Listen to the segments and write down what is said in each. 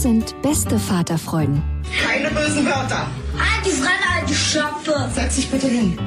Das sind beste Vaterfreuden. Keine bösen Wörter. Die Fremde, alte Schöpfe. Setz dich bitte hin.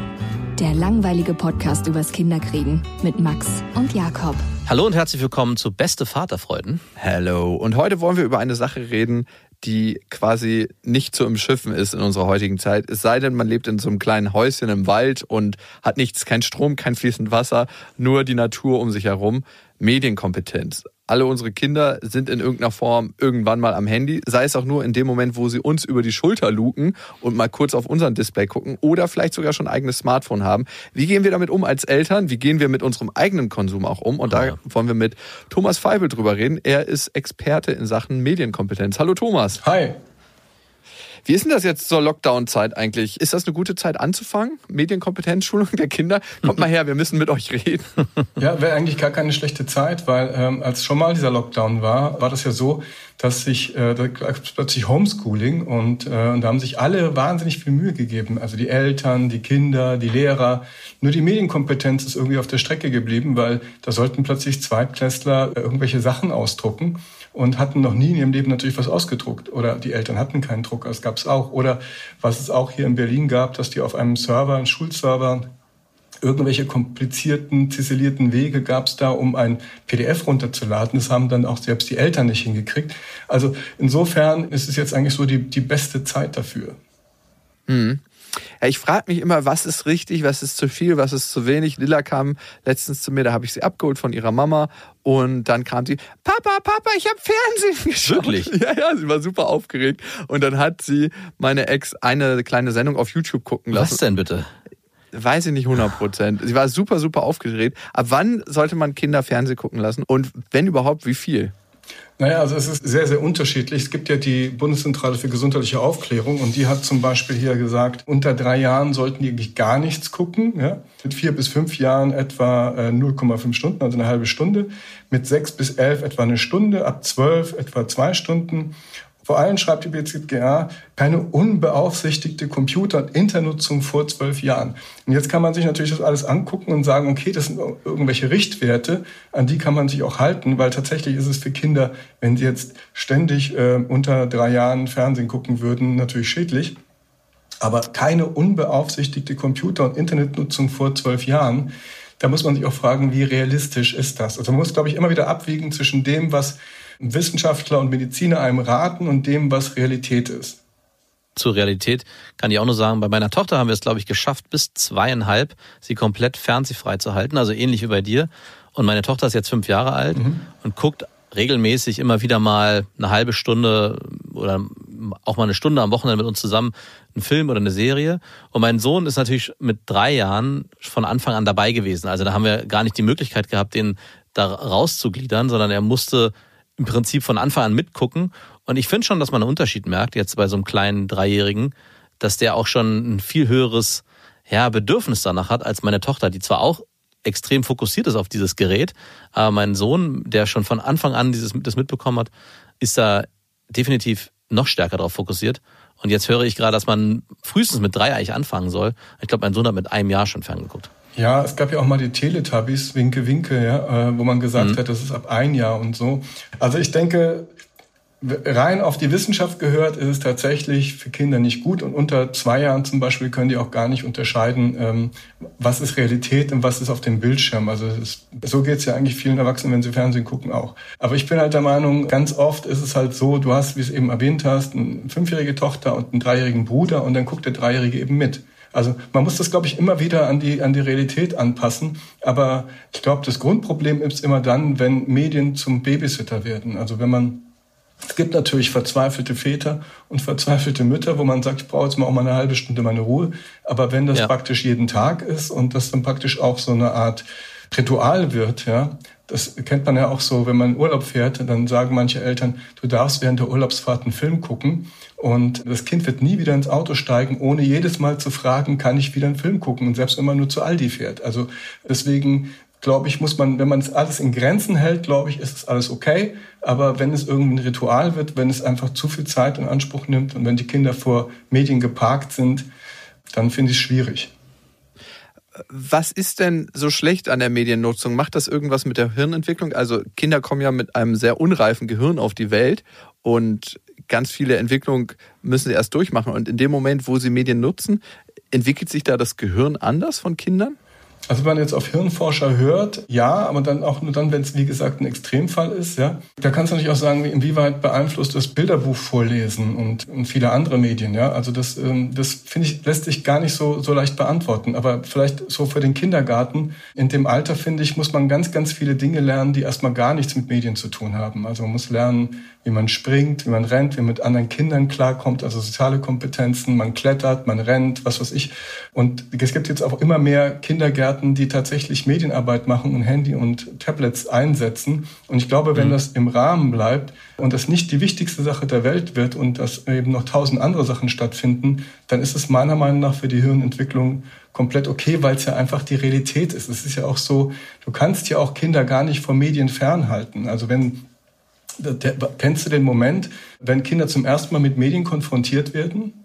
Der langweilige Podcast übers Kinderkriegen mit Max und Jakob. Hallo und herzlich willkommen zu Beste Vaterfreuden. Hello. Und heute wollen wir über eine Sache reden, die quasi nicht zu umschiffen ist in unserer heutigen Zeit. Es sei denn, man lebt in so einem kleinen Häuschen im Wald und hat nichts, kein Strom, kein fließend Wasser, nur die Natur um sich herum. Medienkompetenz. Alle unsere Kinder sind in irgendeiner Form irgendwann mal am Handy, sei es auch nur in dem Moment, wo sie uns über die Schulter luken und mal kurz auf unseren Display gucken oder vielleicht sogar schon ein eigenes Smartphone haben. Wie gehen wir damit um als Eltern? Wie gehen wir mit unserem eigenen Konsum auch um? Und da wollen wir mit Thomas Feibel drüber reden. Er ist Experte in Sachen Medienkompetenz. Hallo Thomas. Hi. Wie ist denn das jetzt zur Lockdown-Zeit eigentlich? Ist das eine gute Zeit anzufangen? Medienkompetenzschulung der Kinder? Kommt mal her, wir müssen mit euch reden. Ja, wäre eigentlich gar keine schlechte Zeit, weil ähm, als schon mal dieser Lockdown war, war das ja so, dass sich äh, da plötzlich Homeschooling und, äh, und da haben sich alle wahnsinnig viel Mühe gegeben. Also die Eltern, die Kinder, die Lehrer. Nur die Medienkompetenz ist irgendwie auf der Strecke geblieben, weil da sollten plötzlich Zweitklässler äh, irgendwelche Sachen ausdrucken und hatten noch nie in ihrem Leben natürlich was ausgedruckt. Oder die Eltern hatten keinen Drucker, das gab es auch. Oder was es auch hier in Berlin gab, dass die auf einem Server, einem Schulserver, irgendwelche komplizierten, ziselierten Wege gab es da, um ein PDF runterzuladen. Das haben dann auch selbst die Eltern nicht hingekriegt. Also insofern ist es jetzt eigentlich so die, die beste Zeit dafür. Ja, ich frage mich immer, was ist richtig, was ist zu viel, was ist zu wenig. Lilla kam letztens zu mir, da habe ich sie abgeholt von ihrer Mama und dann kam sie, Papa, Papa, ich habe Fernsehen geschaut. Wirklich? Ja, ja, sie war super aufgeregt und dann hat sie meine Ex eine kleine Sendung auf YouTube gucken lassen. Was denn bitte? Weiß ich nicht 100 Prozent. Sie war super, super aufgeregt. Ab wann sollte man Kinder Fernsehen gucken lassen und wenn überhaupt, wie viel? Naja, also es ist sehr, sehr unterschiedlich. Es gibt ja die Bundeszentrale für gesundheitliche Aufklärung und die hat zum Beispiel hier gesagt, unter drei Jahren sollten die eigentlich gar nichts gucken. Ja? Mit vier bis fünf Jahren etwa äh, 0,5 Stunden, also eine halbe Stunde. Mit sechs bis elf etwa eine Stunde, ab zwölf etwa zwei Stunden. Vor allem schreibt die BZGA keine unbeaufsichtigte Computer- und Internetnutzung vor zwölf Jahren. Und jetzt kann man sich natürlich das alles angucken und sagen, okay, das sind irgendwelche Richtwerte, an die kann man sich auch halten, weil tatsächlich ist es für Kinder, wenn sie jetzt ständig äh, unter drei Jahren Fernsehen gucken würden, natürlich schädlich. Aber keine unbeaufsichtigte Computer- und Internetnutzung vor zwölf Jahren. Da muss man sich auch fragen, wie realistisch ist das? Also man muss, glaube ich, immer wieder abwiegen zwischen dem, was Wissenschaftler und Mediziner einem raten und dem, was Realität ist. Zur Realität kann ich auch nur sagen, bei meiner Tochter haben wir es, glaube ich, geschafft, bis zweieinhalb sie komplett fernsehfrei zu halten, also ähnlich wie bei dir. Und meine Tochter ist jetzt fünf Jahre alt und guckt regelmäßig immer wieder mal eine halbe Stunde oder auch mal eine Stunde am Wochenende mit uns zusammen einen Film oder eine Serie. Und mein Sohn ist natürlich mit drei Jahren von Anfang an dabei gewesen. Also da haben wir gar nicht die Möglichkeit gehabt, den da rauszugliedern, sondern er musste im Prinzip von Anfang an mitgucken. Und ich finde schon, dass man einen Unterschied merkt, jetzt bei so einem kleinen Dreijährigen, dass der auch schon ein viel höheres ja, Bedürfnis danach hat als meine Tochter, die zwar auch extrem fokussiert ist auf dieses Gerät, aber mein Sohn, der schon von Anfang an dieses, das mitbekommen hat, ist da definitiv noch stärker darauf fokussiert. Und jetzt höre ich gerade, dass man frühestens mit drei eigentlich anfangen soll. Ich glaube, mein Sohn hat mit einem Jahr schon ferngeguckt. Ja, es gab ja auch mal die Teletubbies, Winke, Winke, ja, äh, wo man gesagt hat, das ist ab ein Jahr und so. Also ich denke, rein auf die Wissenschaft gehört, ist es tatsächlich für Kinder nicht gut. Und unter zwei Jahren zum Beispiel können die auch gar nicht unterscheiden, ähm, was ist Realität und was ist auf dem Bildschirm. Also ist, so geht es ja eigentlich vielen Erwachsenen, wenn sie Fernsehen gucken, auch. Aber ich bin halt der Meinung, ganz oft ist es halt so, du hast, wie es eben erwähnt hast, eine fünfjährige Tochter und einen dreijährigen Bruder und dann guckt der Dreijährige eben mit. Also man muss das, glaube ich, immer wieder an die, an die Realität anpassen. Aber ich glaube, das Grundproblem ist immer dann, wenn Medien zum Babysitter werden. Also wenn man es gibt natürlich verzweifelte Väter und verzweifelte Mütter, wo man sagt, ich brauche jetzt mal auch mal eine halbe Stunde meine Ruhe. Aber wenn das ja. praktisch jeden Tag ist und das dann praktisch auch so eine Art Ritual wird, ja, das kennt man ja auch so, wenn man in Urlaub fährt, dann sagen manche Eltern, du darfst während der Urlaubsfahrt einen Film gucken und das Kind wird nie wieder ins Auto steigen, ohne jedes Mal zu fragen, kann ich wieder einen Film gucken und selbst wenn man nur zu Aldi fährt. Also deswegen glaube ich, muss man, wenn man es alles in Grenzen hält, glaube ich, ist es alles okay. Aber wenn es irgendein Ritual wird, wenn es einfach zu viel Zeit in Anspruch nimmt und wenn die Kinder vor Medien geparkt sind, dann finde ich es schwierig. Was ist denn so schlecht an der Mediennutzung? Macht das irgendwas mit der Hirnentwicklung? Also Kinder kommen ja mit einem sehr unreifen Gehirn auf die Welt und ganz viele Entwicklungen müssen sie erst durchmachen. Und in dem Moment, wo sie Medien nutzen, entwickelt sich da das Gehirn anders von Kindern? Also wenn man jetzt auf Hirnforscher hört, ja, aber dann auch nur dann, wenn es wie gesagt ein Extremfall ist, ja. Da kannst du natürlich auch sagen, inwieweit beeinflusst das Bilderbuch vorlesen und, und viele andere Medien, ja. Also das, ähm, das finde ich lässt sich gar nicht so so leicht beantworten. Aber vielleicht so für den Kindergarten in dem Alter finde ich muss man ganz ganz viele Dinge lernen, die erstmal gar nichts mit Medien zu tun haben. Also man muss lernen, wie man springt, wie man rennt, wie man mit anderen Kindern klarkommt, also soziale Kompetenzen, man klettert, man rennt, was weiß ich. Und es gibt jetzt auch immer mehr Kindergärten, die tatsächlich Medienarbeit machen und Handy und Tablets einsetzen. Und ich glaube, wenn mhm. das im Rahmen bleibt und das nicht die wichtigste Sache der Welt wird und dass eben noch tausend andere Sachen stattfinden, dann ist es meiner Meinung nach für die Hirnentwicklung komplett okay, weil es ja einfach die Realität ist. Es ist ja auch so, du kannst ja auch Kinder gar nicht vor Medien fernhalten. Also wenn kennst du den Moment, wenn Kinder zum ersten Mal mit Medien konfrontiert werden?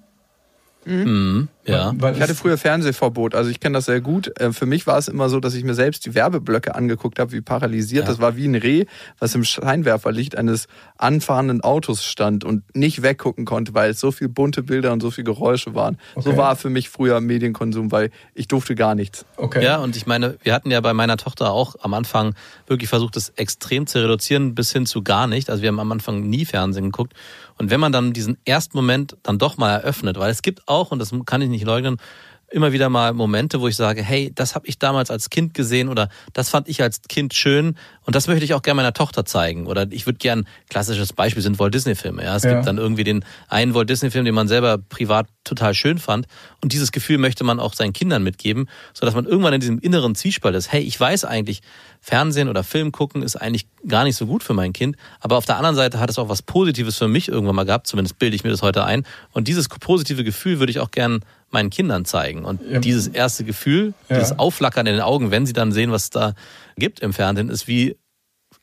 Mhm. mhm. Ja. Weil, ich hatte früher Fernsehverbot, also ich kenne das sehr gut. Äh, für mich war es immer so, dass ich mir selbst die Werbeblöcke angeguckt habe, wie paralysiert. Ja. Das war wie ein Reh, was im Scheinwerferlicht eines anfahrenden Autos stand und nicht weggucken konnte, weil es so viele bunte Bilder und so viele Geräusche waren. Okay. So war für mich früher Medienkonsum, weil ich durfte gar nichts. Okay. Ja, und ich meine, wir hatten ja bei meiner Tochter auch am Anfang wirklich versucht, das extrem zu reduzieren bis hin zu gar nicht. Also wir haben am Anfang nie Fernsehen geguckt. Und wenn man dann diesen ersten Moment dann doch mal eröffnet, weil es gibt auch, und das kann ich nicht leugnen, immer wieder mal Momente, wo ich sage, hey, das habe ich damals als Kind gesehen oder das fand ich als Kind schön und das möchte ich auch gerne meiner Tochter zeigen. Oder ich würde gern, klassisches Beispiel sind Walt Disney-Filme. Ja, es ja. gibt dann irgendwie den einen Walt Disney-Film, den man selber privat total schön fand und dieses Gefühl möchte man auch seinen Kindern mitgeben, so dass man irgendwann in diesem inneren Zwiespalt ist. Hey, ich weiß eigentlich, Fernsehen oder Film gucken ist eigentlich gar nicht so gut für mein Kind, aber auf der anderen Seite hat es auch was Positives für mich irgendwann mal gehabt. Zumindest bilde ich mir das heute ein. Und dieses positive Gefühl würde ich auch gern meinen Kindern zeigen. Und ja. dieses erste Gefühl, ja. dieses Aufflackern in den Augen, wenn sie dann sehen, was es da gibt im Fernsehen, ist wie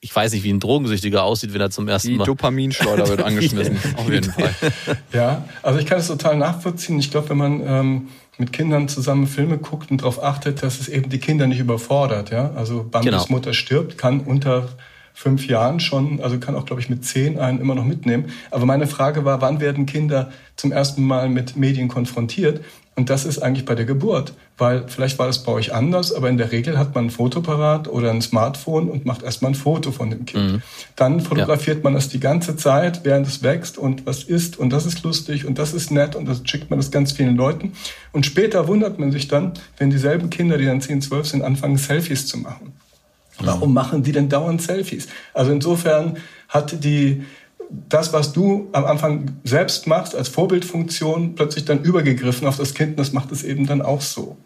ich weiß nicht, wie ein Drogensüchtiger aussieht, wenn er zum ersten Die Mal. Die Dopaminschleuder wird angeschmissen, auf jeden Fall. Ja, also ich kann es total nachvollziehen. Ich glaube, wenn man ähm, mit Kindern zusammen Filme guckt und darauf achtet, dass es eben die Kinder nicht überfordert, ja. Also Bambis genau. Mutter stirbt, kann unter fünf Jahren schon, also kann auch, glaube ich, mit zehn einen immer noch mitnehmen. Aber meine Frage war, wann werden Kinder zum ersten Mal mit Medien konfrontiert? Und das ist eigentlich bei der Geburt, weil vielleicht war das bei euch anders, aber in der Regel hat man ein Fotoparat oder ein Smartphone und macht erstmal ein Foto von dem Kind. Mhm. Dann fotografiert ja. man das die ganze Zeit, während es wächst und was ist und das ist lustig und das ist nett und das schickt man das ganz vielen Leuten. Und später wundert man sich dann, wenn dieselben Kinder, die dann 10, 12 sind, anfangen, Selfies zu machen. Warum machen die denn dauernd Selfies? Also insofern hat die, das, was du am Anfang selbst machst als Vorbildfunktion, plötzlich dann übergegriffen auf das Kind. Das macht es eben dann auch so.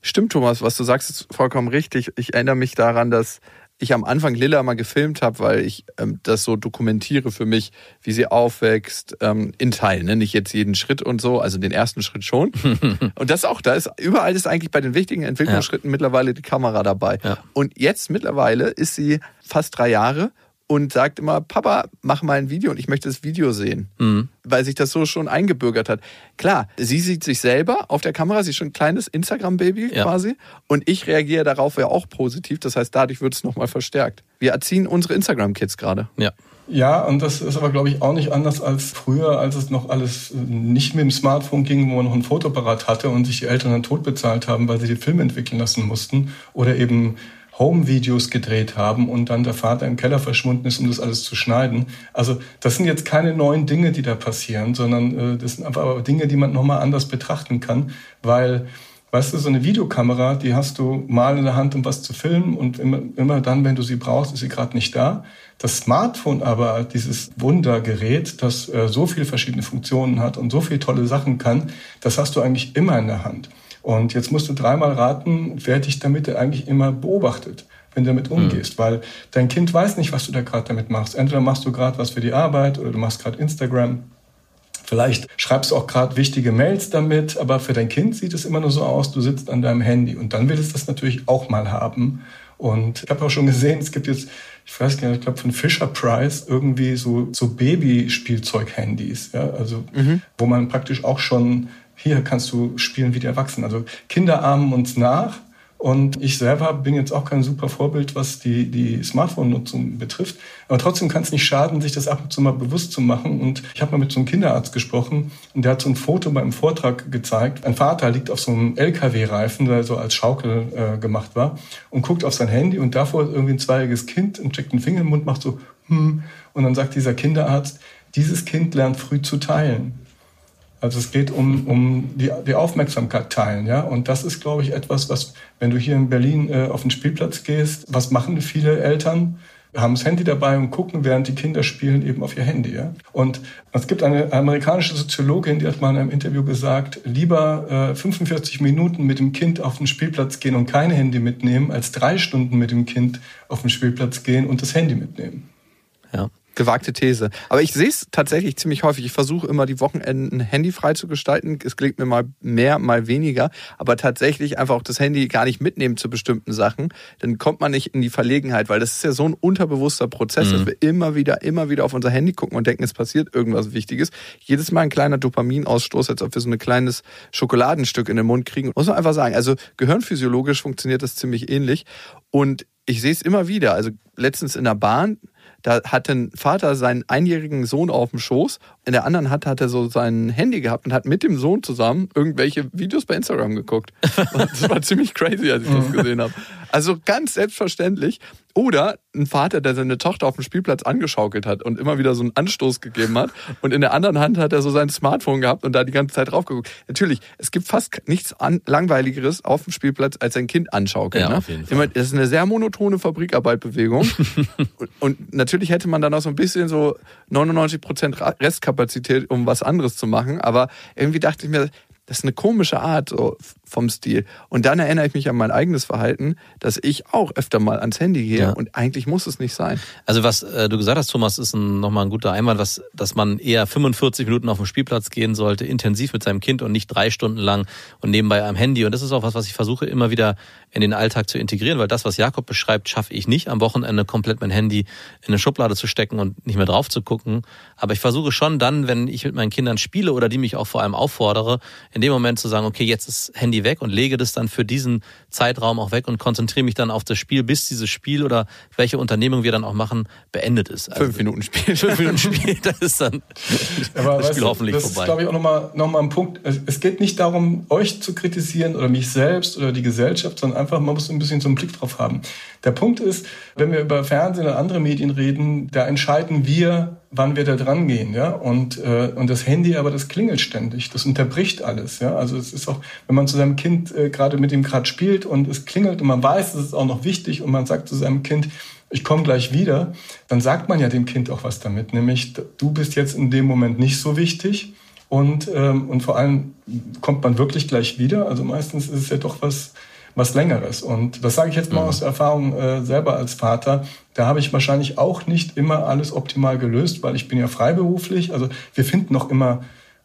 Stimmt, Thomas, was du sagst, ist vollkommen richtig. Ich erinnere mich daran, dass ich am Anfang Lilla mal gefilmt habe, weil ich ähm, das so dokumentiere für mich, wie sie aufwächst, ähm, in Teilen, ne? nicht jetzt jeden Schritt und so, also den ersten Schritt schon. und das auch, da ist überall ist eigentlich bei den wichtigen Entwicklungsschritten ja. mittlerweile die Kamera dabei. Ja. Und jetzt mittlerweile ist sie fast drei Jahre und sagt immer, Papa, mach mal ein Video und ich möchte das Video sehen, mhm. weil sich das so schon eingebürgert hat. Klar, sie sieht sich selber auf der Kamera, sie ist schon ein kleines Instagram-Baby ja. quasi und ich reagiere darauf ja auch positiv, das heißt, dadurch wird es nochmal verstärkt. Wir erziehen unsere Instagram-Kids gerade. Ja. Ja, und das ist aber, glaube ich, auch nicht anders als früher, als es noch alles nicht mit dem Smartphone ging, wo man noch ein Fotoapparat hatte und sich die Eltern dann tot bezahlt haben, weil sie die Filme entwickeln lassen mussten oder eben Home-Videos gedreht haben und dann der Vater im Keller verschwunden ist, um das alles zu schneiden. Also das sind jetzt keine neuen Dinge, die da passieren, sondern äh, das sind einfach Dinge, die man nochmal anders betrachten kann, weil Weißt du, so eine Videokamera, die hast du mal in der Hand, um was zu filmen und immer, immer dann, wenn du sie brauchst, ist sie gerade nicht da. Das Smartphone aber, dieses Wundergerät, das äh, so viele verschiedene Funktionen hat und so viele tolle Sachen kann, das hast du eigentlich immer in der Hand. Und jetzt musst du dreimal raten, wer dich damit eigentlich immer beobachtet, wenn du damit hm. umgehst. Mhm. Weil dein Kind weiß nicht, was du da gerade damit machst. Entweder machst du gerade was für die Arbeit oder du machst gerade Instagram. Vielleicht schreibst du auch gerade wichtige Mails damit, aber für dein Kind sieht es immer nur so aus, du sitzt an deinem Handy. Und dann will es das natürlich auch mal haben. Und ich habe auch schon gesehen, es gibt jetzt, ich weiß gar nicht, ich glaube von Fisher Price irgendwie so, so Babyspielzeug-Handys, ja, also mhm. wo man praktisch auch schon hier kannst du spielen wie die Erwachsenen. Also Kinder ahmen uns nach. Und ich selber bin jetzt auch kein super Vorbild, was die, die Smartphone-Nutzung betrifft. Aber trotzdem kann es nicht schaden, sich das ab und zu mal bewusst zu machen. Und ich habe mal mit so einem Kinderarzt gesprochen und der hat so ein Foto beim Vortrag gezeigt. Ein Vater liegt auf so einem LKW-Reifen, der so als Schaukel äh, gemacht war, und guckt auf sein Handy und davor ist irgendwie ein zweijähriges Kind und steckt den Finger im Mund, macht so, hm. Und dann sagt dieser Kinderarzt, dieses Kind lernt früh zu teilen. Also es geht um, um die, die Aufmerksamkeit teilen, ja. Und das ist, glaube ich, etwas, was, wenn du hier in Berlin äh, auf den Spielplatz gehst, was machen viele Eltern? haben das Handy dabei und gucken, während die Kinder spielen, eben auf ihr Handy. Ja? Und es gibt eine amerikanische Soziologin, die hat mal in einem Interview gesagt, lieber äh, 45 Minuten mit dem Kind auf den Spielplatz gehen und kein Handy mitnehmen, als drei Stunden mit dem Kind auf den Spielplatz gehen und das Handy mitnehmen. Ja gewagte These. Aber ich sehe es tatsächlich ziemlich häufig. Ich versuche immer die Wochenenden handyfrei zu gestalten. Es gelingt mir mal mehr, mal weniger. Aber tatsächlich einfach auch das Handy gar nicht mitnehmen zu bestimmten Sachen. Dann kommt man nicht in die Verlegenheit, weil das ist ja so ein unterbewusster Prozess, mhm. dass wir immer wieder, immer wieder auf unser Handy gucken und denken, es passiert irgendwas Wichtiges. Jedes Mal ein kleiner Dopaminausstoß, als ob wir so ein kleines Schokoladenstück in den Mund kriegen. Muss man einfach sagen. Also gehirnphysiologisch funktioniert das ziemlich ähnlich. Und ich sehe es immer wieder. Also letztens in der Bahn, da hat ein Vater seinen einjährigen Sohn auf dem Schoß. In der anderen Hand hat er so sein Handy gehabt und hat mit dem Sohn zusammen irgendwelche Videos bei Instagram geguckt. Das war ziemlich crazy, als ich das gesehen habe. Also ganz selbstverständlich. Oder ein Vater, der seine Tochter auf dem Spielplatz angeschaukelt hat und immer wieder so einen Anstoß gegeben hat. Und in der anderen Hand hat er so sein Smartphone gehabt und da die ganze Zeit drauf geguckt. Natürlich, es gibt fast nichts langweiligeres auf dem Spielplatz als ein Kind anschaukeln. Ja, ne? auf jeden Fall. Das ist eine sehr monotone Fabrikarbeitbewegung. und natürlich hätte man dann auch so ein bisschen so 99 Prozent Restkapazität, um was anderes zu machen. Aber irgendwie dachte ich mir, das ist eine komische Art so, vom Stil. Und dann erinnere ich mich an mein eigenes Verhalten, dass ich auch öfter mal ans Handy gehe ja. und eigentlich muss es nicht sein. Also was äh, du gesagt hast, Thomas, ist ein, nochmal ein guter Einwand, was, dass man eher 45 Minuten auf den Spielplatz gehen sollte, intensiv mit seinem Kind und nicht drei Stunden lang und nebenbei am Handy. Und das ist auch was, was ich versuche immer wieder in den Alltag zu integrieren, weil das, was Jakob beschreibt, schaffe ich nicht, am Wochenende komplett mein Handy in eine Schublade zu stecken und nicht mehr drauf zu gucken. Aber ich versuche schon dann, wenn ich mit meinen Kindern spiele oder die mich auch vor allem auffordere, in dem Moment zu sagen, okay, jetzt ist Handy weg und lege das dann für diesen Zeitraum auch weg und konzentriere mich dann auf das Spiel, bis dieses Spiel oder welche Unternehmung wir dann auch machen, beendet ist. Also fünf Minuten Spiel. Fünf Minuten Spiel, das ist dann Aber das Spiel du, hoffentlich das vorbei. Das ist, glaube ich, auch nochmal noch mal ein Punkt. Es geht nicht darum, euch zu kritisieren oder mich selbst oder die Gesellschaft, sondern einfach, man muss ein bisschen so einen Blick drauf haben. Der Punkt ist, wenn wir über Fernsehen oder andere Medien reden, da entscheiden wir, wann wir da dran gehen, ja. Und, äh, und das Handy aber, das klingelt ständig, das unterbricht alles, ja. Also es ist auch, wenn man zu seinem Kind äh, gerade mit ihm gerade spielt und es klingelt und man weiß, es ist auch noch wichtig und man sagt zu seinem Kind, ich komme gleich wieder, dann sagt man ja dem Kind auch was damit, nämlich du bist jetzt in dem Moment nicht so wichtig und, ähm, und vor allem kommt man wirklich gleich wieder. Also meistens ist es ja doch was was Längeres. Und das sage ich jetzt mal mhm. aus der Erfahrung äh, selber als Vater. Da habe ich wahrscheinlich auch nicht immer alles optimal gelöst, weil ich bin ja freiberuflich. Also wir finden noch immer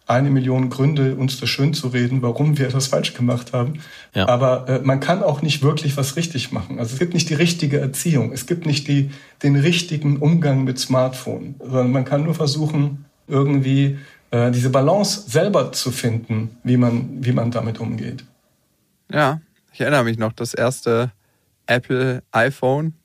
eine Million Gründe, uns das schön zu reden, warum wir das falsch gemacht haben. Ja. Aber äh, man kann auch nicht wirklich was richtig machen. Also es gibt nicht die richtige Erziehung, es gibt nicht die, den richtigen Umgang mit Smartphone, sondern man kann nur versuchen, irgendwie äh, diese Balance selber zu finden, wie man, wie man damit umgeht. Ja, ich erinnere mich noch, das erste Apple iPhone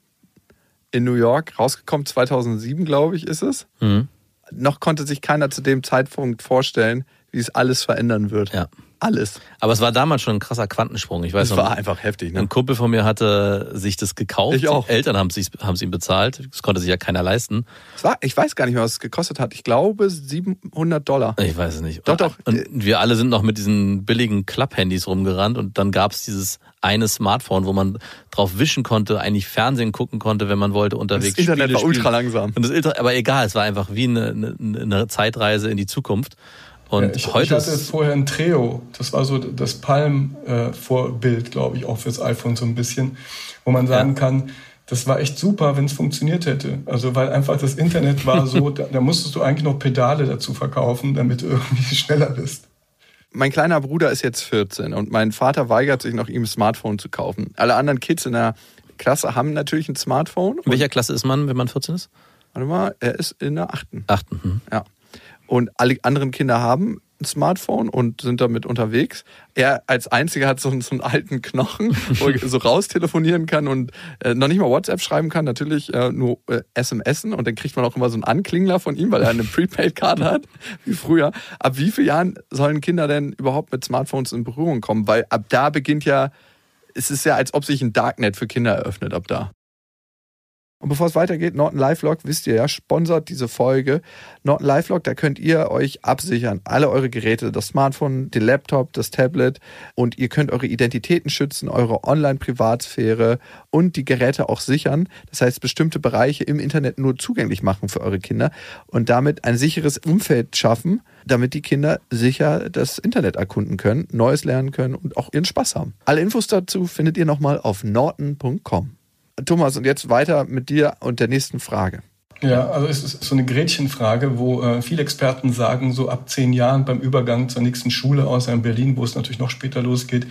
in New York, rausgekommen 2007, glaube ich, ist es. Mhm. Noch konnte sich keiner zu dem Zeitpunkt vorstellen, wie es alles verändern wird. Ja. Alles. Aber es war damals schon ein krasser Quantensprung. Ich weiß Es noch, war einfach heftig. Ne? ein Kumpel von mir hatte sich das gekauft. Ich auch. Die Eltern haben es haben ihm bezahlt. Das konnte sich ja keiner leisten. Es war, ich weiß gar nicht mehr, was es gekostet hat. Ich glaube 700 Dollar. Ich weiß es nicht. Doch, doch. Und wir alle sind noch mit diesen billigen Klapp-Handys rumgerannt und dann gab es dieses eine Smartphone, wo man drauf wischen konnte, eigentlich Fernsehen gucken konnte, wenn man wollte, unterwegs. Das Internet Spiele war ultra langsam. Und das Inter aber egal, es war einfach wie eine, eine, eine Zeitreise in die Zukunft. Und Ja, ich, ich heute hatte ist, vorher ein Treo, das war so das Palm-Vorbild, glaube ich, auch fürs iPhone so ein bisschen, wo man sagen Ja. kann, das war echt super, wenn es funktioniert hätte. Also weil einfach das Internet war so, da, da musstest du eigentlich noch Pedale dazu verkaufen, damit du irgendwie schneller bist. Mein kleiner Bruder ist jetzt 14 und mein Vater weigert sich noch, ihm ein Smartphone zu kaufen. Alle anderen Kids in der Klasse haben natürlich ein Smartphone. in welcher Klasse ist man, wenn man 14 ist? Warte mal, er ist in der achten. Achten. Hm. Ja. Und alle anderen Kinder haben ein Smartphone und sind damit unterwegs. Er als einziger hat so, einen- so einen alten Knochen, wo er so raustelefonieren kann und äh, noch nicht mal WhatsApp schreiben kann, natürlich äh, nur äh, SMSen und dann kriegt man auch immer so einen Anklingler von ihm, weil er eine Prepaid-Karte hat, wie früher. Ab wie vielen Jahren sollen Kinder denn überhaupt mit Smartphones in Berührung kommen? Weil ab da beginnt ja, es ist ja, als ob sich ein Darknet für Kinder eröffnet, ab da. Und bevor es weitergeht, Norton Lifelock, wisst ihr ja, sponsert diese Folge. Norton Lifelock, da könnt ihr euch absichern. Alle eure Geräte, das Smartphone, den Laptop, das Tablet. Und ihr könnt eure Identitäten schützen, eure Online-Privatsphäre und die Geräte auch sichern. Das heißt, bestimmte Bereiche im Internet nur zugänglich machen für eure Kinder und damit ein sicheres Umfeld schaffen, damit die Kinder sicher das Internet erkunden können, Neues lernen können und auch ihren Spaß haben. Alle Infos dazu findet ihr nochmal auf norton.com. Thomas, und jetzt weiter mit dir und der nächsten Frage. Ja, also es ist so eine Gretchenfrage, wo äh, viele Experten sagen, so ab zehn Jahren beim Übergang zur nächsten Schule, außer in Berlin, wo es natürlich noch später losgeht,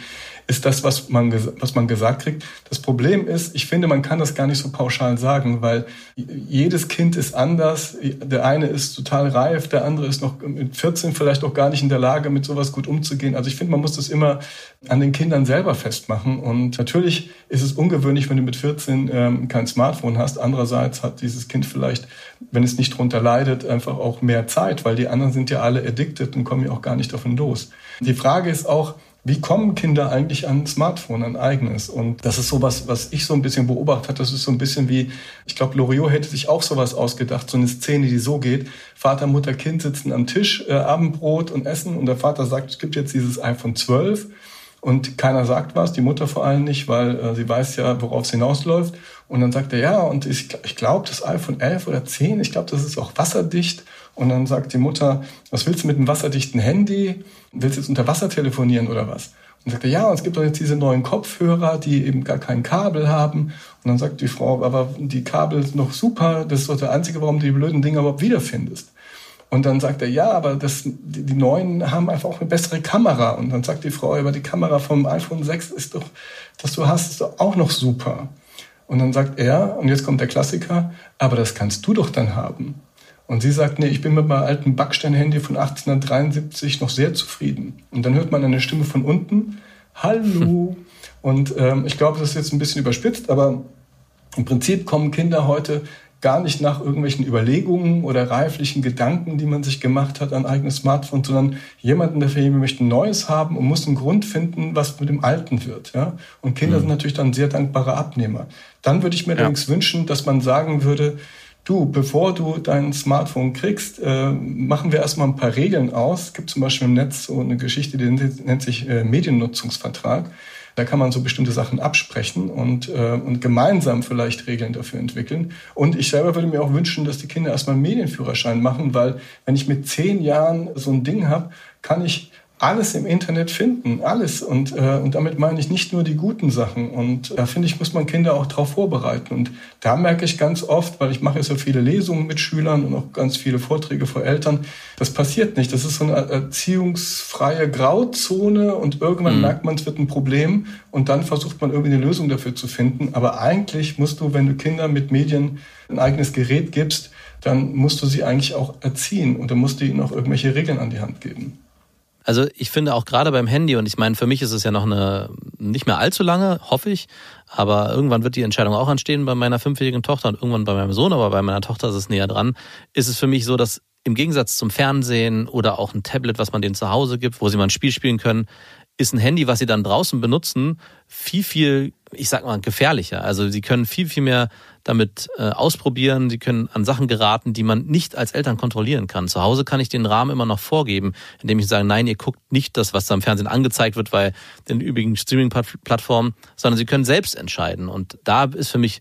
ist das, was man, was man gesagt kriegt. Das Problem ist, ich finde, man kann das gar nicht so pauschal sagen, weil jedes Kind ist anders. Der eine ist total reif, der andere ist noch mit 14 vielleicht auch gar nicht in der Lage, mit sowas gut umzugehen. Also ich finde, man muss das immer an den Kindern selber festmachen. Und natürlich ist es ungewöhnlich, wenn du mit 14 ähm, kein Smartphone hast. Andererseits hat dieses Kind vielleicht, wenn es nicht drunter leidet, einfach auch mehr Zeit, weil die anderen sind ja alle addicted und kommen ja auch gar nicht davon los. Die Frage ist auch, wie kommen Kinder eigentlich an ein Smartphone, ein eigenes? Und das ist sowas, was ich so ein bisschen beobachtet habe. Das ist so ein bisschen wie, ich glaube, Loriot hätte sich auch sowas ausgedacht, so eine Szene, die so geht. Vater, Mutter, Kind sitzen am Tisch, äh, Abendbrot und essen und der Vater sagt, es gibt jetzt dieses iPhone 12 und keiner sagt was, die Mutter vor allem nicht, weil äh, sie weiß ja, worauf es hinausläuft. Und dann sagt er, ja, und ich, ich glaube, das iPhone 11 oder 10, ich glaube, das ist auch wasserdicht. Und dann sagt die Mutter, was willst du mit einem wasserdichten Handy? Willst du jetzt unter Wasser telefonieren oder was? Und sagt er, ja, und es gibt doch jetzt diese neuen Kopfhörer, die eben gar kein Kabel haben. Und dann sagt die Frau, aber die Kabel sind noch super, das ist doch der einzige, warum du die blöden Dinger überhaupt wiederfindest. Und dann sagt er, ja, aber das, die, die neuen haben einfach auch eine bessere Kamera. Und dann sagt die Frau, aber die Kamera vom iPhone 6 ist doch, das du hast, ist doch auch noch super. Und dann sagt er, und jetzt kommt der Klassiker, aber das kannst du doch dann haben. Und sie sagt, nee, ich bin mit meinem alten Backstein-Handy von 1873 noch sehr zufrieden. Und dann hört man eine Stimme von unten, Hallo. Und ähm, ich glaube, das ist jetzt ein bisschen überspitzt, aber im Prinzip kommen Kinder heute gar nicht nach irgendwelchen Überlegungen oder reiflichen Gedanken, die man sich gemacht hat, ein eigenes Smartphone, sondern jemand in der Familie möchte ein neues haben und muss einen Grund finden, was mit dem Alten wird. Ja? Und Kinder sind natürlich dann sehr dankbare Abnehmer. Dann würde ich mir Ja. allerdings wünschen, dass man sagen würde, du, bevor du dein Smartphone kriegst, äh, machen wir erstmal ein paar Regeln aus. Es gibt zum Beispiel im Netz so eine Geschichte, die nennt sich äh, Mediennutzungsvertrag. Da kann man so bestimmte Sachen absprechen und, äh, und gemeinsam vielleicht Regeln dafür entwickeln. Und ich selber würde mir auch wünschen, dass die Kinder erstmal einen Medienführerschein machen, weil wenn ich mit zehn Jahren so ein Ding habe, kann ich alles im Internet finden, alles. Und, äh, und damit meine ich nicht nur die guten Sachen. Und da finde ich, muss man Kinder auch darauf vorbereiten. Und da merke ich ganz oft, weil ich mache ja so viele Lesungen mit Schülern und auch ganz viele Vorträge vor Eltern, das passiert nicht. Das ist so eine erziehungsfreie Grauzone und irgendwann Mhm. merkt man, es wird ein Problem und dann versucht man irgendwie eine Lösung dafür zu finden. Aber eigentlich musst du, wenn du Kinder mit Medien ein eigenes Gerät gibst, dann musst du sie eigentlich auch erziehen und dann musst du ihnen auch irgendwelche Regeln an die Hand geben. Also ich finde auch gerade beim Handy, und ich meine, für mich ist es ja noch eine, nicht mehr allzu lange, hoffe ich. Aber irgendwann wird die Entscheidung auch anstehen bei meiner fünfjährigen Tochter und irgendwann bei meinem Sohn, aber bei meiner Tochter ist es näher dran. Ist es für mich so, dass im Gegensatz zum Fernsehen oder auch ein Tablet, was man denen zu Hause gibt, wo sie mal ein Spiel spielen können, ist ein Handy, was sie dann draußen benutzen, viel, viel, ich sag mal, gefährlicher. Also sie können viel, viel mehr damit äh, ausprobieren, sie können an Sachen geraten, die man nicht als Eltern kontrollieren kann. Zu Hause kann ich den Rahmen immer noch vorgeben, indem ich sage, nein, ihr guckt nicht das, was da im Fernsehen angezeigt wird, weil den übrigen Streaming-Plattformen, sondern sie können selbst entscheiden. Und da ist für mich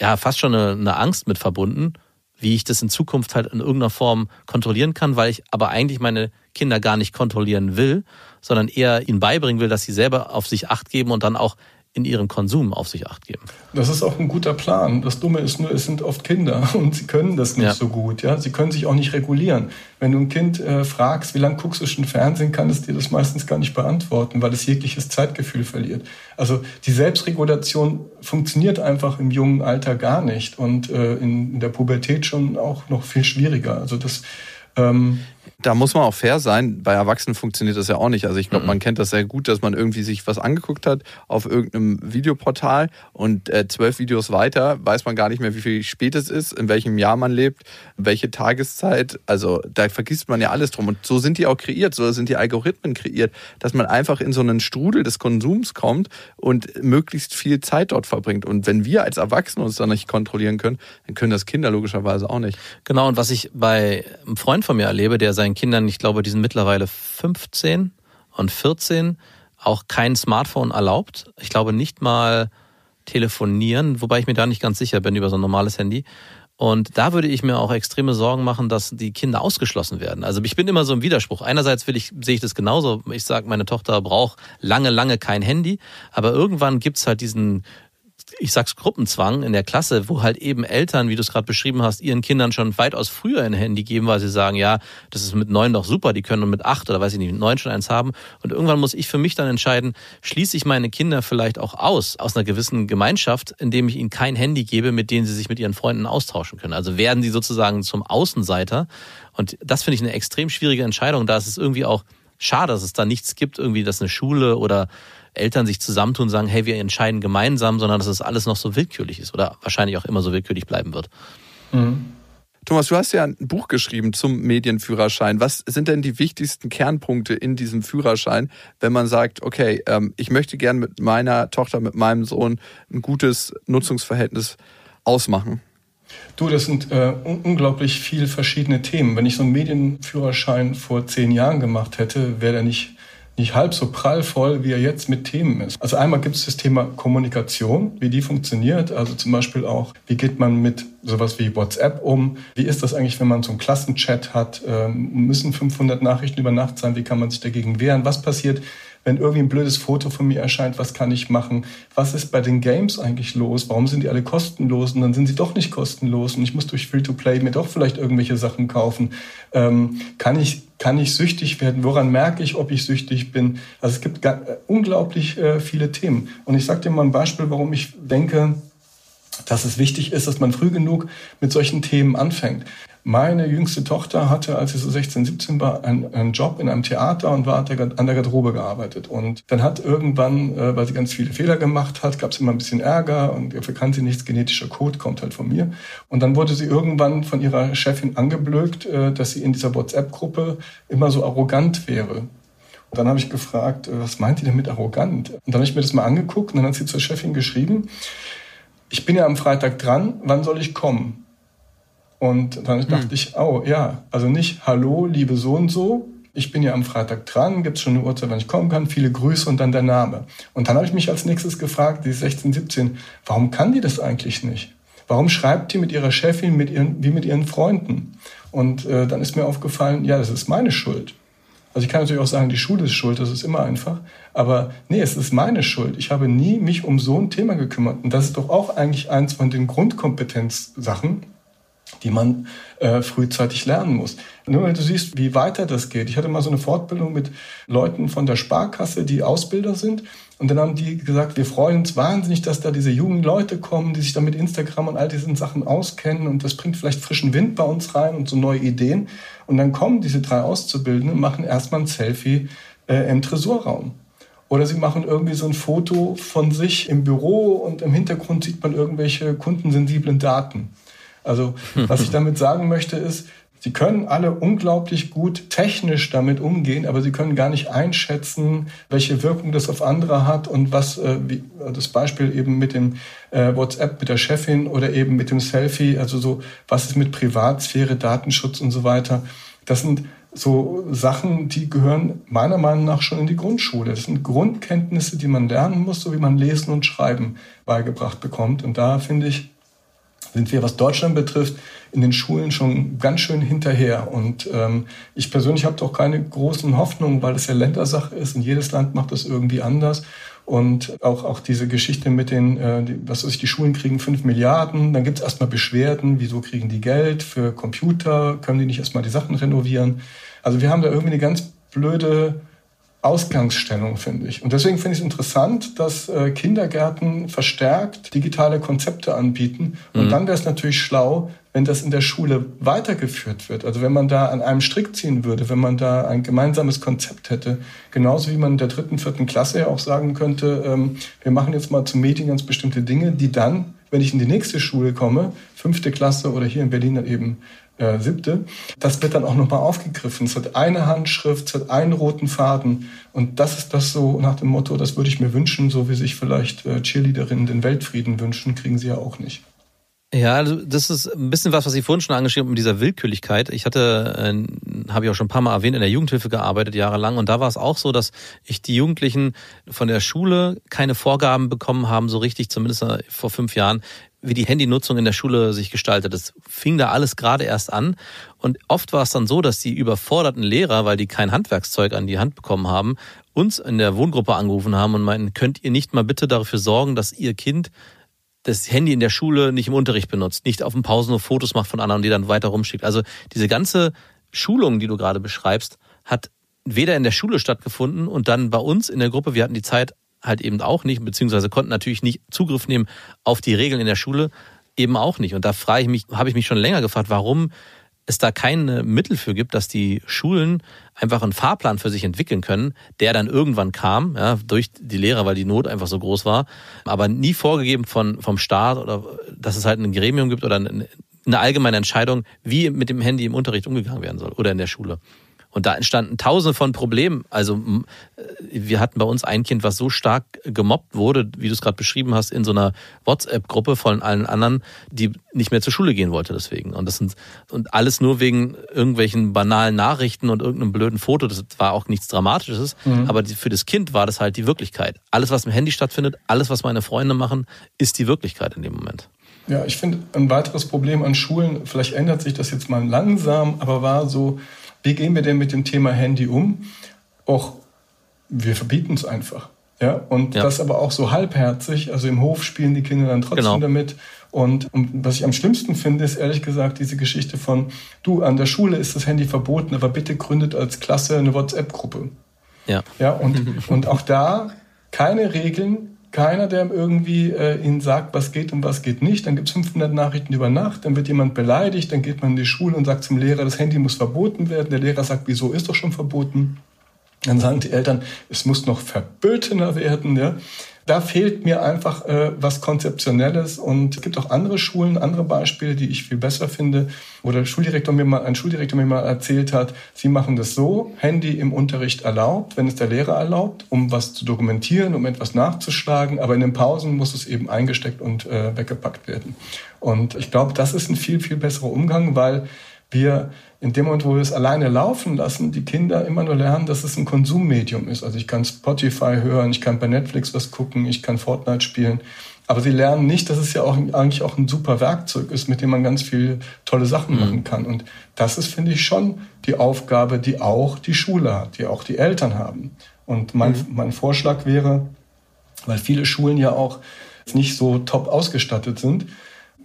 ja fast schon eine, eine Angst mit verbunden, wie ich das in Zukunft halt in irgendeiner Form kontrollieren kann, weil ich aber eigentlich meine Kinder gar nicht kontrollieren will, sondern eher ihnen beibringen will, dass sie selber auf sich acht geben und dann auch in ihrem Konsum auf sich acht geben. Das ist auch ein guter Plan. Das Dumme ist nur, es sind oft Kinder und sie können das nicht ja. so gut. Ja, sie können sich auch nicht regulieren. Wenn du ein Kind äh, fragst, wie lange guckst du schon Fernsehen, kann es dir das meistens gar nicht beantworten, weil es jegliches Zeitgefühl verliert. Also die Selbstregulation funktioniert einfach im jungen Alter gar nicht und äh, in, in der Pubertät schon auch noch viel schwieriger. Also das ähm, da muss man auch fair sein. Bei Erwachsenen funktioniert das ja auch nicht. Also ich glaube, mhm. man kennt das sehr gut, dass man irgendwie sich was angeguckt hat auf irgendeinem Videoportal und äh, zwölf Videos weiter weiß man gar nicht mehr, wie viel spät es ist, in welchem Jahr man lebt, welche Tageszeit. Also da vergisst man ja alles drum. Und so sind die auch kreiert, so sind die Algorithmen kreiert, dass man einfach in so einen Strudel des Konsums kommt und möglichst viel Zeit dort verbringt. Und wenn wir als Erwachsene uns da nicht kontrollieren können, dann können das Kinder logischerweise auch nicht. Genau, und was ich bei einem Freund von mir erlebe, der seinen Kindern, ich glaube, die sind mittlerweile 15 und 14, auch kein Smartphone erlaubt. Ich glaube nicht mal telefonieren, wobei ich mir da nicht ganz sicher bin über so ein normales Handy. Und da würde ich mir auch extreme Sorgen machen, dass die Kinder ausgeschlossen werden. Also ich bin immer so im Widerspruch. Einerseits will ich, sehe ich das genauso. Ich sage, meine Tochter braucht lange, lange kein Handy. Aber irgendwann gibt's halt diesen ich sag's Gruppenzwang in der Klasse, wo halt eben Eltern, wie du es gerade beschrieben hast, ihren Kindern schon weitaus früher ein Handy geben, weil sie sagen, ja, das ist mit neun doch super, die können mit acht oder weiß ich nicht, mit neun schon eins haben. Und irgendwann muss ich für mich dann entscheiden, schließe ich meine Kinder vielleicht auch aus, aus einer gewissen Gemeinschaft, indem ich ihnen kein Handy gebe, mit denen sie sich mit ihren Freunden austauschen können. Also werden sie sozusagen zum Außenseiter. Und das finde ich eine extrem schwierige Entscheidung. Da ist es irgendwie auch schade, dass es da nichts gibt, irgendwie, dass eine Schule oder Eltern sich zusammentun und sagen, hey, wir entscheiden gemeinsam, sondern dass es das alles noch so willkürlich ist oder wahrscheinlich auch immer so willkürlich bleiben wird. Mhm. Thomas, du hast ja ein Buch geschrieben zum Medienführerschein. Was sind denn die wichtigsten Kernpunkte in diesem Führerschein, wenn man sagt, okay, ähm, ich möchte gern mit meiner Tochter, mit meinem Sohn ein gutes Nutzungsverhältnis ausmachen? Du, das sind äh, unglaublich viele verschiedene Themen. Wenn ich so einen Medienführerschein vor zehn Jahren gemacht hätte, wäre der nicht nicht halb so prallvoll, wie er jetzt mit Themen ist. Also einmal gibt es das Thema Kommunikation, wie die funktioniert. Also zum Beispiel auch, wie geht man mit sowas wie WhatsApp um? Wie ist das eigentlich, wenn man so einen Klassenchat hat? Ähm, müssen 500 Nachrichten über Nacht sein? Wie kann man sich dagegen wehren? Was passiert, wenn irgendwie ein blödes Foto von mir erscheint, was kann ich machen? Was ist bei den Games eigentlich los? Warum sind die alle kostenlos und dann sind sie doch nicht kostenlos und ich muss durch Free-to-Play mir doch vielleicht irgendwelche Sachen kaufen? Ähm, kann ich kann ich süchtig werden? Woran merke ich, ob ich süchtig bin? Also es gibt äh, unglaublich äh, viele Themen. Und ich sage dir mal ein Beispiel, warum ich denke, dass es wichtig ist, dass man früh genug mit solchen Themen anfängt. Meine jüngste Tochter hatte, als sie so 16, 17 war, einen, einen Job in einem Theater und war an der Garderobe gearbeitet. Und dann hat irgendwann, äh, weil sie ganz viele Fehler gemacht hat, gab es immer ein bisschen Ärger und dafür kann sie nichts, genetischer Code kommt halt von mir. Und dann wurde sie irgendwann von ihrer Chefin angeblökt, äh, dass sie in dieser WhatsApp-Gruppe immer so arrogant wäre. Und dann habe ich gefragt, äh, was meint ihr denn mit arrogant? Und dann habe ich mir das mal angeguckt und dann hat sie zur Chefin geschrieben, ich bin ja am Freitag dran, wann soll ich kommen? Und dann hm. dachte ich, oh ja, also nicht Hallo, liebe so und so, ich bin ja am Freitag dran, gibt es schon eine Uhrzeit, wann ich kommen kann, viele Grüße und dann der Name. Und dann habe ich mich als nächstes gefragt, die 16, 17, warum kann die das eigentlich nicht? Warum schreibt die mit ihrer Chefin mit ihren, wie mit ihren Freunden? Und äh, dann ist mir aufgefallen, ja, das ist meine Schuld. Also ich kann natürlich auch sagen, die Schule ist schuld, das ist immer einfach. Aber nee, es ist meine Schuld. Ich habe nie mich um so ein Thema gekümmert. Und das ist doch auch eigentlich eins von den Grundkompetenzsachen, die man äh, frühzeitig lernen muss. Nur wenn du siehst, wie weiter das geht. Ich hatte mal so eine Fortbildung mit Leuten von der Sparkasse, die Ausbilder sind. Und dann haben die gesagt, wir freuen uns wahnsinnig, dass da diese jungen Leute kommen, die sich dann mit Instagram und all diesen Sachen auskennen. Und das bringt vielleicht frischen Wind bei uns rein und so neue Ideen. Und dann kommen diese drei Auszubildenden und machen erstmal ein Selfie äh, im Tresorraum. Oder sie machen irgendwie so ein Foto von sich im Büro und im Hintergrund sieht man irgendwelche kundensensiblen Daten. Also was ich damit sagen möchte ist, Sie können alle unglaublich gut technisch damit umgehen, aber sie können gar nicht einschätzen, welche Wirkung das auf andere hat und was, äh, wie, das Beispiel eben mit dem äh, WhatsApp mit der Chefin oder eben mit dem Selfie, also so, was ist mit Privatsphäre, Datenschutz und so weiter. Das sind so Sachen, die gehören meiner Meinung nach schon in die Grundschule. Das sind Grundkenntnisse, die man lernen muss, so wie man Lesen und Schreiben beigebracht bekommt. Und da finde ich, sind wir, was Deutschland betrifft, in den Schulen schon ganz schön hinterher. Und ähm, ich persönlich habe doch keine großen Hoffnungen, weil es ja Ländersache ist und jedes Land macht das irgendwie anders. Und auch, auch diese Geschichte mit den, äh, die, was weiß ich, die Schulen kriegen fünf Milliarden, dann gibt es erstmal Beschwerden, wieso kriegen die Geld für Computer, können die nicht erstmal die Sachen renovieren. Also wir haben da irgendwie eine ganz blöde Ausgangsstellung, finde ich. Und deswegen finde ich es interessant, dass äh, Kindergärten verstärkt digitale Konzepte anbieten. Und mhm. dann wäre es natürlich schlau, wenn das in der Schule weitergeführt wird. Also wenn man da an einem Strick ziehen würde, wenn man da ein gemeinsames Konzept hätte, genauso wie man in der dritten, vierten Klasse ja auch sagen könnte, ähm, wir machen jetzt mal zum Medien ganz bestimmte Dinge, die dann, wenn ich in die nächste Schule komme, fünfte Klasse oder hier in Berlin dann eben äh, siebte. Das wird dann auch nochmal aufgegriffen. Es hat eine Handschrift, es hat einen roten Faden. Und das ist das so nach dem Motto, das würde ich mir wünschen, so wie sich vielleicht äh, Cheerleaderinnen den Weltfrieden wünschen, kriegen sie ja auch nicht. Ja, also das ist ein bisschen was, was ich vorhin schon angeschrieben habe, mit dieser Willkürlichkeit. Ich hatte, äh, habe ich auch schon ein paar Mal erwähnt, in der Jugendhilfe gearbeitet, jahrelang. Und da war es auch so, dass ich die Jugendlichen von der Schule keine Vorgaben bekommen haben, so richtig, zumindest vor fünf Jahren, wie die Handynutzung in der Schule sich gestaltet. Das fing da alles gerade erst an. Und oft war es dann so, dass die überforderten Lehrer, weil die kein Handwerkszeug an die Hand bekommen haben, uns in der Wohngruppe angerufen haben und meinten, könnt ihr nicht mal bitte dafür sorgen, dass ihr Kind das Handy in der Schule nicht im Unterricht benutzt, nicht auf dem Pausen nur Fotos macht von anderen die dann weiter rumschickt. Also diese ganze Schulung, die du gerade beschreibst, hat weder in der Schule stattgefunden und dann bei uns in der Gruppe, wir hatten die Zeit halt eben auch nicht, beziehungsweise konnten natürlich nicht Zugriff nehmen auf die Regeln in der Schule, eben auch nicht. Und da frage ich mich, habe ich mich schon länger gefragt, warum es da keine Mittel für gibt, dass die Schulen einfach einen Fahrplan für sich entwickeln können, der dann irgendwann kam, ja, durch die Lehrer, weil die Not einfach so groß war, aber nie vorgegeben von, vom Staat oder dass es halt ein Gremium gibt oder eine, eine allgemeine Entscheidung, wie mit dem Handy im Unterricht umgegangen werden soll oder in der Schule. Und da entstanden tausende von Problemen. Also äh, wir hatten bei uns ein Kind, was so stark gemobbt wurde, wie du es gerade beschrieben hast, in so einer WhatsApp-Gruppe von allen anderen, die nicht mehr zur Schule gehen wollte deswegen. Und das sind und alles nur wegen irgendwelchen banalen Nachrichten und irgendeinem blöden Foto. Das war auch nichts Dramatisches, mhm. aber für das Kind war das halt die Wirklichkeit. Alles, was im Handy stattfindet, alles, was meine Freunde machen, ist die Wirklichkeit in dem Moment. Ja, ich finde ein weiteres Problem an Schulen, vielleicht ändert sich das jetzt mal langsam, aber war so, wie gehen wir denn mit dem Thema Handy um? Och, wir verbieten es einfach. Ja, und ja. das aber auch so halbherzig. Also im Hof spielen die Kinder dann trotzdem genau. damit. Und, und was ich am schlimmsten finde, ist ehrlich gesagt diese Geschichte von, du, an der Schule ist das Handy verboten, aber bitte gründet als Klasse eine WhatsApp-Gruppe. Ja. Ja, und, und auch da keine Regeln, keiner, der irgendwie äh, ihnen sagt, was geht und was geht nicht. Dann gibt es 500 Nachrichten über Nacht, dann wird jemand beleidigt, dann geht man in die Schule und sagt zum Lehrer, das Handy muss verboten werden. Der Lehrer sagt, wieso ist doch schon verboten? Dann sagen die Eltern, es muss noch verbötener werden. Ja? Da fehlt mir einfach äh, was Konzeptionelles und es gibt auch andere Schulen, andere Beispiele, die ich viel besser finde, wo der Schuldirektor mir mal, ein Schuldirektor mir mal erzählt hat, sie machen das so, Handy im Unterricht erlaubt, wenn es der Lehrer erlaubt, um was zu dokumentieren, um etwas nachzuschlagen, aber in den Pausen muss es eben eingesteckt und äh, weggepackt werden. Und ich glaube, das ist ein viel, viel besserer Umgang, weil wir in dem Moment, wo wir es alleine laufen lassen, die Kinder immer nur lernen, dass es ein Konsummedium ist. Also ich kann Spotify hören, ich kann bei Netflix was gucken, ich kann Fortnite spielen. Aber sie lernen nicht, dass es ja auch eigentlich auch ein super Werkzeug ist, mit dem man ganz viele tolle Sachen mhm. machen kann. Und das ist, finde ich, schon die Aufgabe, die auch die Schule hat, die auch die Eltern haben. Und mein, mhm. mein Vorschlag wäre, weil viele Schulen ja auch nicht so top ausgestattet sind,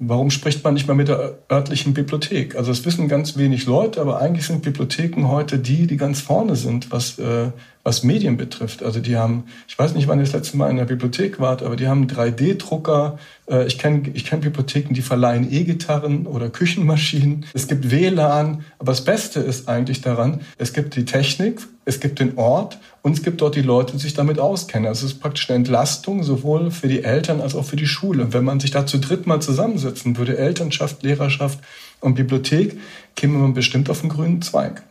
Warum spricht man nicht mal mit der örtlichen Bibliothek? Also es wissen ganz wenig Leute, aber eigentlich sind Bibliotheken heute die, die ganz vorne sind, was, äh, was Medien betrifft. Also die haben, ich weiß nicht, wann ihr das letzte Mal in der Bibliothek wart, aber die haben 3D-Drucker. Äh, ich kenne ich kenn Bibliotheken, die verleihen E-Gitarren oder Küchenmaschinen. Es gibt WLAN. Aber das Beste ist eigentlich daran, es gibt die Technik, es gibt den Ort und es gibt dort die Leute, die sich damit auskennen. Also es ist praktisch eine Entlastung sowohl für die Eltern als auch für die Schule. Und wenn man sich da zu dritt mal zusammensetzen würde, Elternschaft, Lehrerschaft und Bibliothek, käme man bestimmt auf den grünen Zweig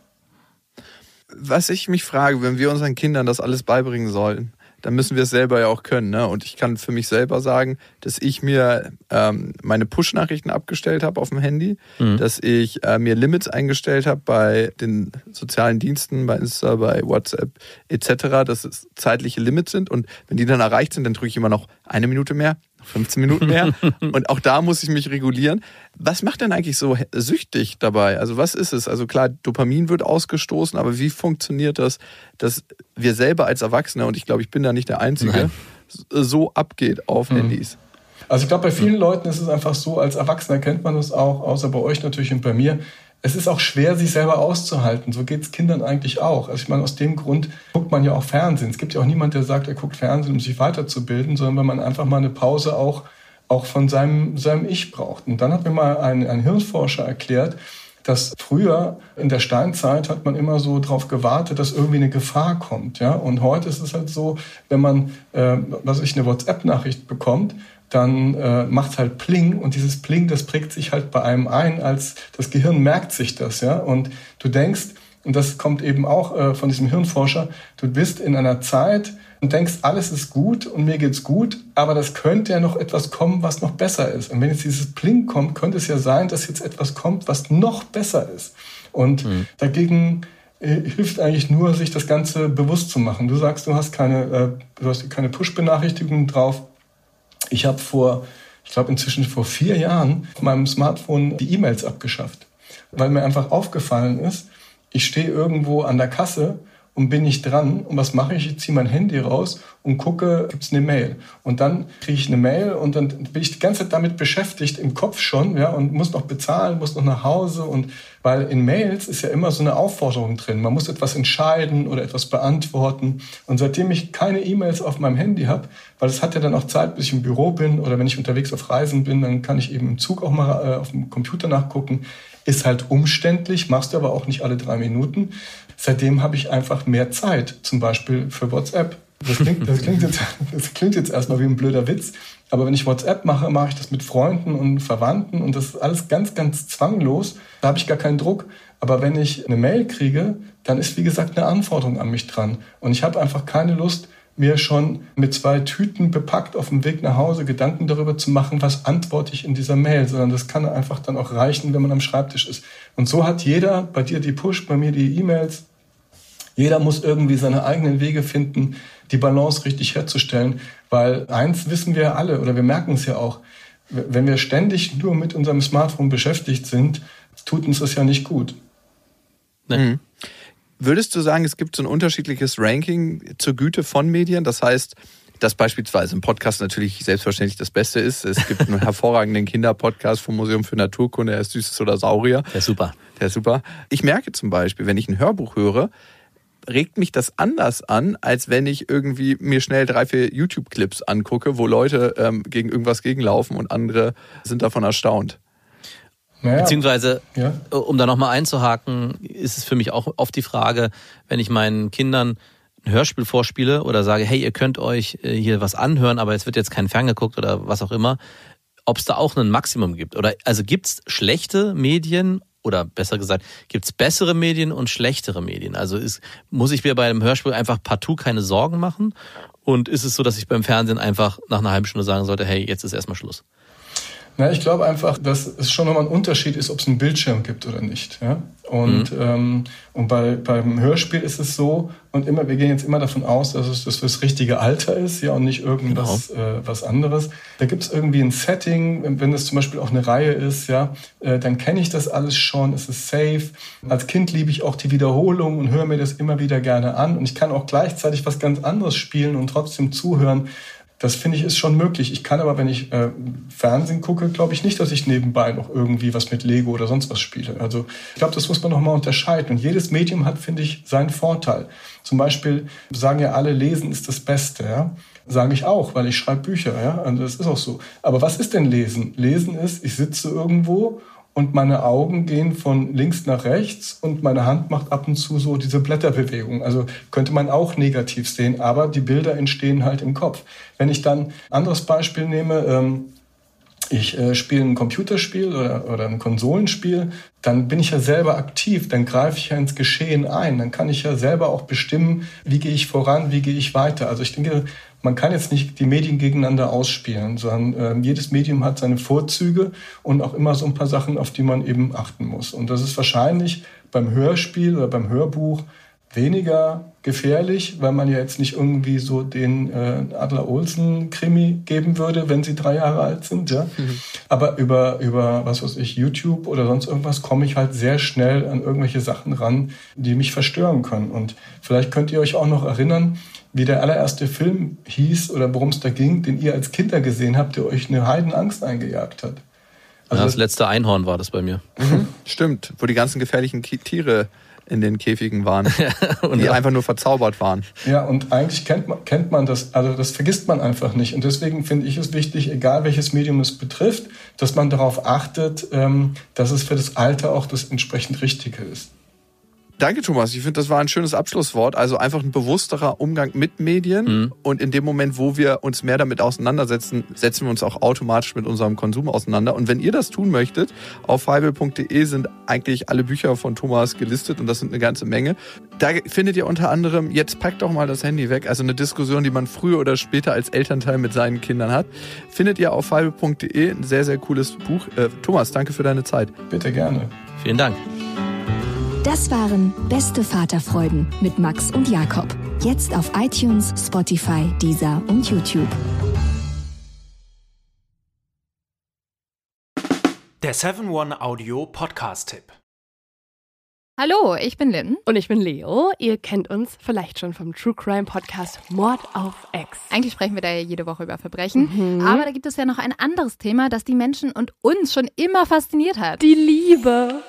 was ich mich frage, wenn wir unseren Kindern das alles beibringen sollen, dann müssen wir es selber ja auch können. Ne? Und ich kann für mich selber sagen, dass ich mir ähm, meine Push-Nachrichten abgestellt habe auf dem Handy, mhm. dass ich äh, mir Limits eingestellt habe bei den sozialen Diensten, bei Insta, bei WhatsApp etc., dass es zeitliche Limits sind. Und wenn die dann erreicht sind, dann drücke ich immer noch eine Minute mehr, 15 Minuten mehr. und auch da muss ich mich regulieren. Was macht denn eigentlich so süchtig dabei? Also was ist es? Also klar, Dopamin wird ausgestoßen, aber wie funktioniert das, dass wir selber als Erwachsene, und ich glaube, ich bin da nicht der Einzige, Nein. so abgeht auf mhm. Handys? Also ich glaube, bei vielen Leuten ist es einfach so, als Erwachsener kennt man das auch, außer bei euch natürlich und bei mir es ist auch schwer, sich selber auszuhalten. So geht es Kindern eigentlich auch. Also ich meine, aus dem Grund guckt man ja auch Fernsehen. Es gibt ja auch niemand, der sagt, er guckt Fernsehen, um sich weiterzubilden, sondern wenn man einfach mal eine Pause auch, auch von seinem, seinem Ich braucht. Und dann hat mir mal ein, ein Hirnforscher erklärt, dass früher in der Steinzeit hat man immer so darauf gewartet, dass irgendwie eine Gefahr kommt, ja. Und heute ist es halt so, wenn man, äh, was ich eine WhatsApp-Nachricht bekommt, dann äh, macht halt Pling und dieses Pling, das prägt sich halt bei einem ein, als das Gehirn merkt sich das, ja. Und du denkst, und das kommt eben auch äh, von diesem Hirnforscher, du bist in einer Zeit und denkst, alles ist gut und mir geht's gut, aber das könnte ja noch etwas kommen, was noch besser ist. Und wenn jetzt dieses Pling kommt, könnte es ja sein, dass jetzt etwas kommt, was noch besser ist. Und mhm. dagegen äh, hilft eigentlich nur, sich das Ganze bewusst zu machen. Du sagst, du hast keine, äh, du hast keine Push-Benachrichtigungen drauf. Ich habe vor, ich glaube inzwischen vor vier Jahren auf meinem Smartphone die E-Mails abgeschafft, weil mir einfach aufgefallen ist, ich stehe irgendwo an der Kasse und bin nicht dran. Und was mache ich? Ich ziehe mein Handy raus und gucke, gibt es eine Mail. Und dann kriege ich eine Mail und dann bin ich die ganze Zeit damit beschäftigt, im Kopf schon, ja, und muss noch bezahlen, muss noch nach Hause. Und weil in Mails ist ja immer so eine Aufforderung drin. Man muss etwas entscheiden oder etwas beantworten. Und seitdem ich keine E-Mails auf meinem Handy habe, weil es hat ja dann auch Zeit, bis ich im Büro bin oder wenn ich unterwegs auf Reisen bin, dann kann ich eben im Zug auch mal äh, auf dem Computer nachgucken. Ist halt umständlich, machst du aber auch nicht alle drei Minuten. Seitdem habe ich einfach mehr Zeit, zum Beispiel für WhatsApp. Das klingt, das klingt, jetzt, das klingt jetzt erstmal wie ein blöder Witz, aber wenn ich WhatsApp mache, mache ich das mit Freunden und Verwandten und das ist alles ganz, ganz zwanglos. Da habe ich gar keinen Druck. Aber wenn ich eine Mail kriege, dann ist wie gesagt eine Anforderung an mich dran. Und ich habe einfach keine Lust, mir schon mit zwei Tüten bepackt auf dem Weg nach Hause Gedanken darüber zu machen, was antworte ich in dieser Mail, sondern das kann einfach dann auch reichen, wenn man am Schreibtisch ist. Und so hat jeder, bei dir die Push, bei mir die E-Mails, jeder muss irgendwie seine eigenen Wege finden, die Balance richtig herzustellen, weil eins wissen wir alle oder wir merken es ja auch, wenn wir ständig nur mit unserem Smartphone beschäftigt sind, tut uns das ja nicht gut. Mhm. Würdest du sagen, es gibt so ein unterschiedliches Ranking zur Güte von Medien? Das heißt, dass beispielsweise ein Podcast natürlich selbstverständlich das Beste ist. Es gibt einen hervorragenden Kinderpodcast vom Museum für Naturkunde, er ist Süßes oder Saurier. Der ist super. Der ist super. Ich merke zum Beispiel, wenn ich ein Hörbuch höre, regt mich das anders an, als wenn ich irgendwie mir schnell drei, vier YouTube-Clips angucke, wo Leute ähm, gegen irgendwas gegenlaufen und andere sind davon erstaunt. Naja. Beziehungsweise, ja. Um da nochmal einzuhaken, ist es für mich auch oft die Frage, wenn ich meinen Kindern ein Hörspiel vorspiele oder sage, hey, ihr könnt euch äh, hier was anhören, aber es wird jetzt kein Fern geguckt oder was auch immer, ob es da auch ein Maximum gibt. Oder also gibt es schlechte Medien oder besser gesagt, gibt es bessere Medien und schlechtere Medien? Also ist, muss ich mir bei einem Hörspiel einfach partout keine Sorgen machen? Und ist es so, dass ich beim Fernsehen einfach nach einer halben Stunde sagen sollte, hey, jetzt ist erstmal Schluss? Na, ich glaube einfach, dass es schon nochmal ein Unterschied ist, ob es einen Bildschirm gibt oder nicht. Ja? Und, mhm. ähm, und bei, beim Hörspiel ist es so, und immer, wir gehen jetzt immer davon aus, dass es das fürs richtige Alter ist, ja, und nicht irgendwas genau. äh, was anderes. Da gibt es irgendwie ein Setting, wenn das zum Beispiel auch eine Reihe ist, ja, äh, dann kenne ich das alles schon, es ist safe. Als Kind liebe ich auch die Wiederholung und höre mir das immer wieder gerne an. Und ich kann auch gleichzeitig was ganz anderes spielen und trotzdem zuhören. Das finde ich ist schon möglich. Ich kann aber, wenn ich äh, Fernsehen gucke, glaube ich nicht, dass ich nebenbei noch irgendwie was mit Lego oder sonst was spiele. Also ich glaube, das muss man nochmal unterscheiden. Und jedes Medium hat, finde ich, seinen Vorteil. Zum Beispiel sagen ja alle, Lesen ist das Beste. Ja? Sage ich auch, weil ich schreibe Bücher. Ja? Also das ist auch so. Aber was ist denn Lesen? Lesen ist, ich sitze irgendwo und meine Augen gehen von links nach rechts und meine Hand macht ab und zu so diese Blätterbewegung. Also könnte man auch negativ sehen, aber die Bilder entstehen halt im Kopf. Wenn ich dann anderes Beispiel nehme, ähm, ich äh, spiele ein Computerspiel oder, oder ein Konsolenspiel, dann bin ich ja selber aktiv, dann greife ich ja ins Geschehen ein, dann kann ich ja selber auch bestimmen, wie gehe ich voran, wie gehe ich weiter. Also ich denke, man kann jetzt nicht die Medien gegeneinander ausspielen, sondern äh, jedes Medium hat seine Vorzüge und auch immer so ein paar Sachen, auf die man eben achten muss. Und das ist wahrscheinlich beim Hörspiel oder beim Hörbuch weniger gefährlich, weil man ja jetzt nicht irgendwie so den äh, Adler-Olsen-Krimi geben würde, wenn sie drei Jahre alt sind. Ja? Mhm. Aber über, über, was weiß ich, YouTube oder sonst irgendwas komme ich halt sehr schnell an irgendwelche Sachen ran, die mich verstören können. Und vielleicht könnt ihr euch auch noch erinnern, wie der allererste Film hieß oder worum es da ging, den ihr als Kinder gesehen habt, der euch eine Heidenangst eingejagt hat. Also das letzte Einhorn war das bei mir. Mhm, stimmt, wo die ganzen gefährlichen Tiere in den Käfigen waren, und die einfach nur verzaubert waren. Ja, und eigentlich kennt man, kennt man das, also das vergisst man einfach nicht. Und deswegen finde ich es wichtig, egal welches Medium es betrifft, dass man darauf achtet, ähm, dass es für das Alter auch das entsprechend Richtige ist. Danke, Thomas. Ich finde, das war ein schönes Abschlusswort. Also einfach ein bewussterer Umgang mit Medien. Mhm. Und in dem Moment, wo wir uns mehr damit auseinandersetzen, setzen wir uns auch automatisch mit unserem Konsum auseinander. Und wenn ihr das tun möchtet, auf fivel.de sind eigentlich alle Bücher von Thomas gelistet und das sind eine ganze Menge. Da findet ihr unter anderem, jetzt packt doch mal das Handy weg, also eine Diskussion, die man früher oder später als Elternteil mit seinen Kindern hat. Findet ihr auf fivel.de ein sehr, sehr cooles Buch. Äh, Thomas, danke für deine Zeit. Bitte gerne. Vielen Dank. Das waren Beste Vaterfreuden mit Max und Jakob. Jetzt auf iTunes, Spotify, Deezer und YouTube. Der 7-One-Audio Podcast-Tipp. Hallo, ich bin Lynn. Und ich bin Leo. Ihr kennt uns vielleicht schon vom True Crime Podcast Mord auf Ex. Eigentlich sprechen wir da ja jede Woche über Verbrechen. Mhm. Aber da gibt es ja noch ein anderes Thema, das die Menschen und uns schon immer fasziniert hat. Die Liebe.